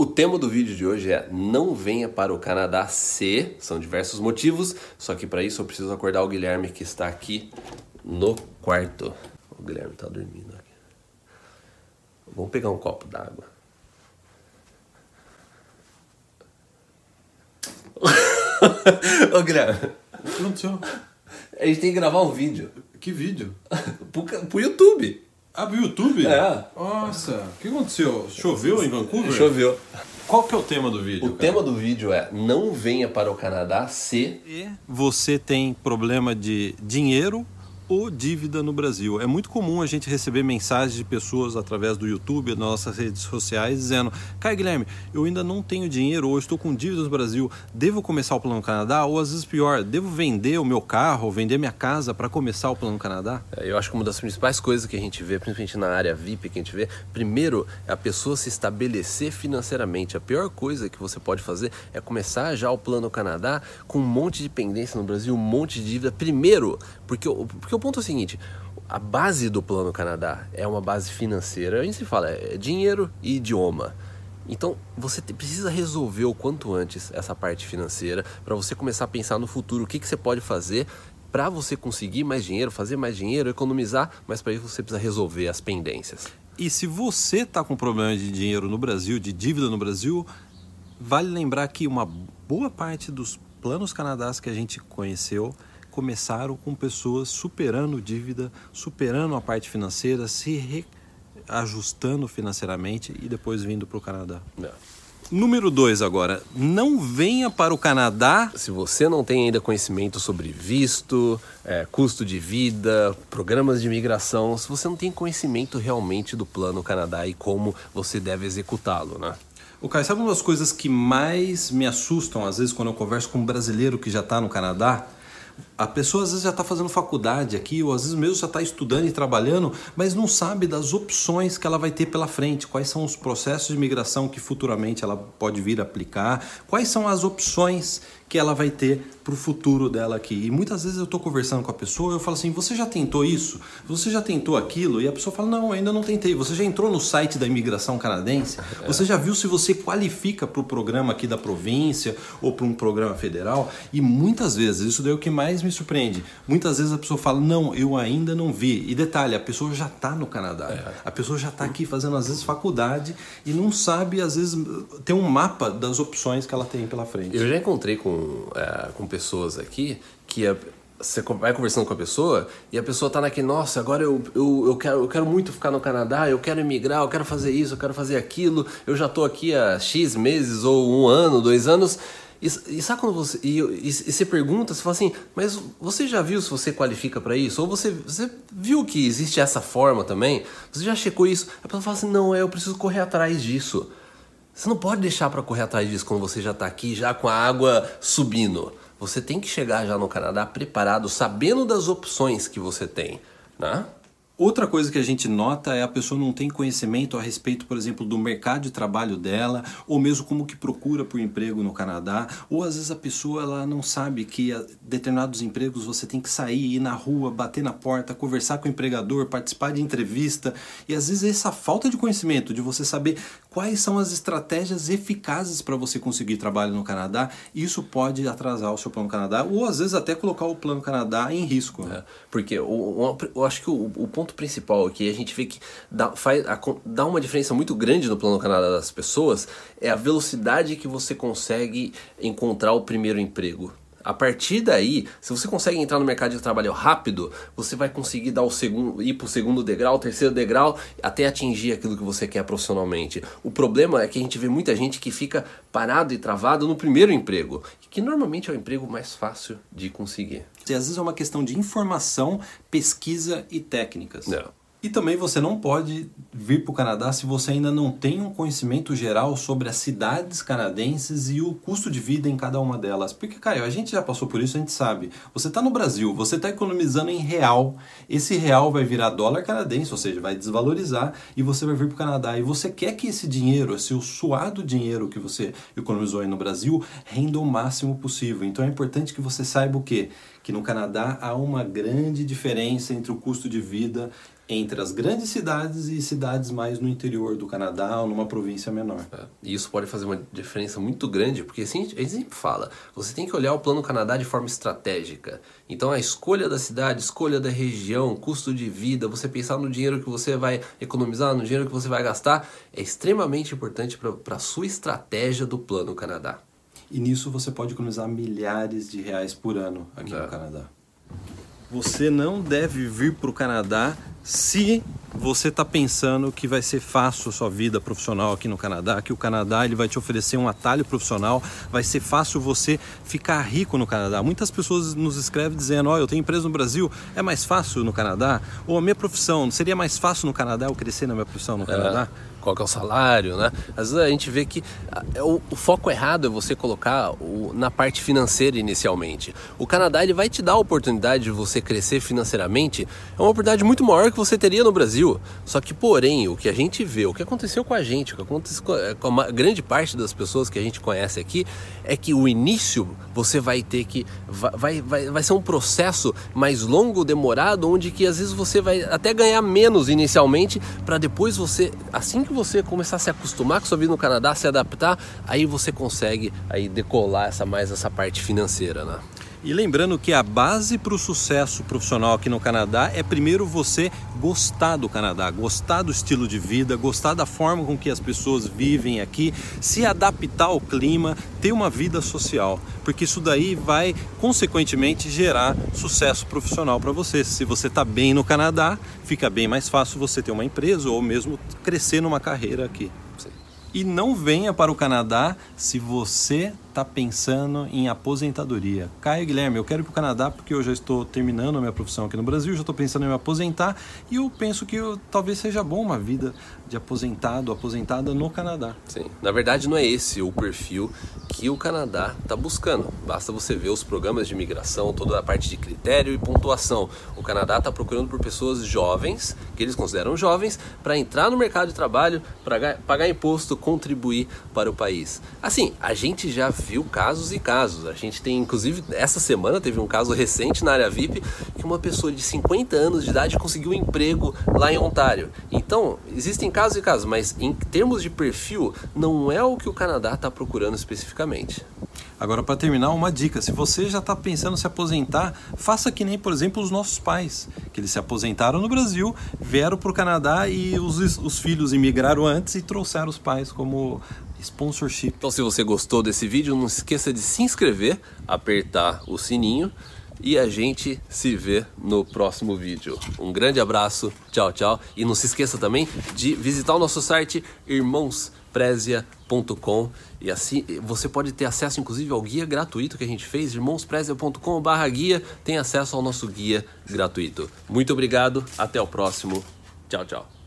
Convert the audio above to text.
O tema do vídeo de hoje é Não venha para o Canadá se. São diversos motivos, só que para isso eu preciso acordar o Guilherme que está aqui no quarto. O Guilherme está dormindo aqui. Vamos pegar um copo d'água. Ô Guilherme, O que aconteceu? a gente tem que gravar um vídeo Que vídeo? pro, pro YouTube. Ah, pro YouTube? É. Nossa, o que aconteceu? Choveu em Vancouver? Choveu. Qual que é o tema do vídeo? O tema do vídeo é Não venha para o Canadá se. Você tem problema de dinheiro ou dívida no Brasil. É muito comum a gente receber mensagens de pessoas através do YouTube, das nossas redes sociais, dizendo: Caio Guilherme, eu ainda não tenho dinheiro ou estou com dívidas no Brasil, devo começar o Plano Canadá? Ou às vezes pior, devo vender o meu carro, vender minha casa para começar o Plano Canadá? É, Eu acho que uma das principais coisas que a gente vê, principalmente na área VIP que a gente vê, primeiro é a pessoa se estabelecer financeiramente. A pior coisa que você pode fazer é começar já o plano Canadá com um monte de pendência no Brasil, um monte de dívida. Primeiro, porque, porque o ponto é o seguinte. A base do plano Canadá é uma base financeira. A gente se fala, é dinheiro e idioma. Então, você precisa resolver o quanto antes essa parte financeira para você começar a pensar no futuro, o que, que você pode fazer para você conseguir mais dinheiro, fazer mais dinheiro, economizar, mas para isso você precisa resolver as pendências. E se você está com problema de dinheiro no Brasil, de dívida no Brasil, vale lembrar que uma boa parte dos planos canadás que a gente conheceu começaram com pessoas superando dívida, superando a parte financeira, se reajustando financeiramente e depois vindo para o Canadá. É. Número dois agora, não venha para o Canadá Se você não tem ainda conhecimento sobre visto, é, custo de vida, programas de imigração, se você não tem conhecimento realmente do plano Canadá e como você deve executá-lo, né? O Caio, sabe uma das coisas que mais me assustam, às vezes, quando eu converso com um brasileiro que já está no Canadá? A pessoa às vezes já está fazendo faculdade aqui, ou às vezes mesmo já está estudando e trabalhando, mas não sabe das opções que ela vai ter pela frente, quais são os processos de imigração que futuramente ela pode vir aplicar, quais são as opções que ela vai ter para o futuro dela aqui. E muitas vezes eu estou conversando com a pessoa eu falo assim: você já tentou isso? Você já tentou aquilo? E a pessoa fala: não, ainda não tentei. Você já entrou no site da imigração canadense? Você já viu se você qualifica para o programa aqui da província ou para um programa federal? E muitas vezes, isso daí é o que mais me surpreende. Muitas vezes a pessoa fala: não, eu ainda não vi. E detalhe, a pessoa já está no Canadá. A pessoa já está aqui fazendo às vezes faculdade e não sabe, às vezes, ter um mapa das opções que ela tem pela frente. Eu já encontrei com, é, com pessoas aqui que a- você co- vai conversando com a pessoa e a pessoa tá naquele, nossa, agora eu, eu, eu, quero, eu quero muito ficar no Canadá, eu quero emigrar, eu quero fazer isso, eu quero fazer aquilo, eu já tô aqui há X meses ou um ano, dois anos. E, e sabe quando você. E, e, e você pergunta, você fala assim, mas você já viu se você qualifica para isso? Ou você, você viu que existe essa forma também? Você já checou isso? A pessoa fala assim, não, é, eu preciso correr atrás disso. Você não pode deixar para correr atrás disso quando você já está aqui, já com a água subindo. Você tem que chegar já no Canadá preparado, sabendo das opções que você tem, né? Outra coisa que a gente nota é a pessoa não tem conhecimento a respeito, por exemplo, do mercado de trabalho dela, ou mesmo como que procura por emprego no Canadá, ou às vezes a pessoa ela não sabe que determinados empregos você tem que sair, ir na rua, bater na porta, conversar com o empregador, participar de entrevista, e às vezes essa falta de conhecimento, de você saber quais são as estratégias eficazes para você conseguir trabalho no Canadá, isso pode atrasar o seu plano Canadá, ou às vezes até colocar o plano Canadá em risco. né? É, Porque o, o- eu acho que o, o ponto principal aqui, a gente vê que dá, faz, a dá uma diferença muito grande no plano Canadá das pessoas, é a velocidade que você consegue encontrar o primeiro emprego. A partir daí, se você consegue entrar no mercado de trabalho rápido, você vai conseguir dar o segundo, ir para o segundo degrau, terceiro degrau, até atingir aquilo que você quer profissionalmente. O problema é que a gente vê muita gente que fica parado e travado no primeiro emprego, que normalmente é o emprego mais fácil de conseguir. E às vezes é uma questão de informação, pesquisa e técnicas. É. E também você não pode vir para o Canadá se você ainda não tem um conhecimento geral sobre as cidades canadenses e o custo de vida em cada uma delas. Porque, Caio, a gente já passou por isso, a gente sabe. Você está no Brasil, você está economizando em real. Esse real vai virar dólar canadense, ou seja, vai desvalorizar e você vai vir para o Canadá. E você quer que esse dinheiro, esse suado dinheiro que você economizou aí no Brasil, renda o máximo possível. Então é importante que você saiba o quê? Que no Canadá há uma grande diferença entre o custo de vida entre as grandes cidades e cidades mais no interior do Canadá ou numa província menor. É, e isso pode fazer uma diferença muito grande, porque assim, a gente sempre fala, você tem que olhar o Plano Canadá de forma estratégica. Então a escolha da cidade, escolha da região, custo de vida, você pensar no dinheiro que você vai economizar, no dinheiro que você vai gastar, é extremamente importante para a sua estratégia do Plano Canadá. E nisso você pode economizar milhares de reais por ano aqui é. no Canadá. Você não deve vir para o Canadá se você está pensando que vai ser fácil a sua vida profissional aqui no Canadá, que o Canadá ele vai te oferecer um atalho profissional, vai ser fácil você ficar rico no Canadá. Muitas pessoas nos escrevem dizendo: Ó, oh, eu tenho empresa no Brasil, é mais fácil no Canadá? Ou a minha profissão, seria mais fácil no Canadá eu crescer na minha profissão no é. Canadá? qual é o salário, né? Às vezes a gente vê que é o, o foco errado é você colocar o, na parte financeira inicialmente. O Canadá ele vai te dar a oportunidade de você crescer financeiramente, é uma oportunidade muito maior que você teria no Brasil. Só que, porém, o que a gente vê, o que aconteceu com a gente, o que aconteceu com a grande parte das pessoas que a gente conhece aqui, é que o início você vai ter que. Vai, vai, vai ser um processo mais longo, demorado, onde que às vezes você vai até ganhar menos inicialmente, para depois você, assim que você começar a se acostumar com sua vida no Canadá, se adaptar, aí você consegue aí decolar essa mais essa parte financeira, né? E lembrando que a base para o sucesso profissional aqui no Canadá é primeiro você gostar do Canadá, gostar do estilo de vida, gostar da forma com que as pessoas vivem aqui, se adaptar ao clima, ter uma vida social, porque isso daí vai consequentemente gerar sucesso profissional para você. Se você está bem no Canadá, fica bem mais fácil você ter uma empresa ou mesmo crescer numa carreira aqui. E não venha para o Canadá se você está pensando em aposentadoria. Caio Guilherme, eu quero ir para o Canadá porque eu já estou terminando a minha profissão aqui no Brasil, já estou pensando em me aposentar e eu penso que eu, talvez seja bom uma vida de aposentado, aposentada no Canadá. Sim, na verdade não é esse o perfil que o Canadá está buscando. Basta você ver os programas de imigração, toda a parte de critério e pontuação. O Canadá está procurando por pessoas jovens, que eles consideram jovens, para entrar no mercado de trabalho, para pagar imposto, contribuir para o país. Assim, a gente já viu casos e casos. A gente tem, inclusive, essa semana teve um caso recente na área VIP que uma pessoa de 50 anos de idade conseguiu um emprego lá em Ontário. Então, existem casos e casos, mas em termos de perfil, não é o que o Canadá está procurando especificamente. Agora, para terminar, uma dica: se você já está pensando em se aposentar, faça que nem, por exemplo, os nossos pais, que eles se aposentaram no Brasil, vieram para o Canadá e os, os filhos imigraram antes e trouxeram os pais como sponsorship. Então, se você gostou desse vídeo, não se esqueça de se inscrever, apertar o sininho e a gente se vê no próximo vídeo. Um grande abraço, tchau, tchau. E não se esqueça também de visitar o nosso site irmãosprezia.com e assim você pode ter acesso inclusive ao guia gratuito que a gente fez, irmãosprezia.com/guia, tem acesso ao nosso guia gratuito. Muito obrigado, até o próximo. Tchau, tchau.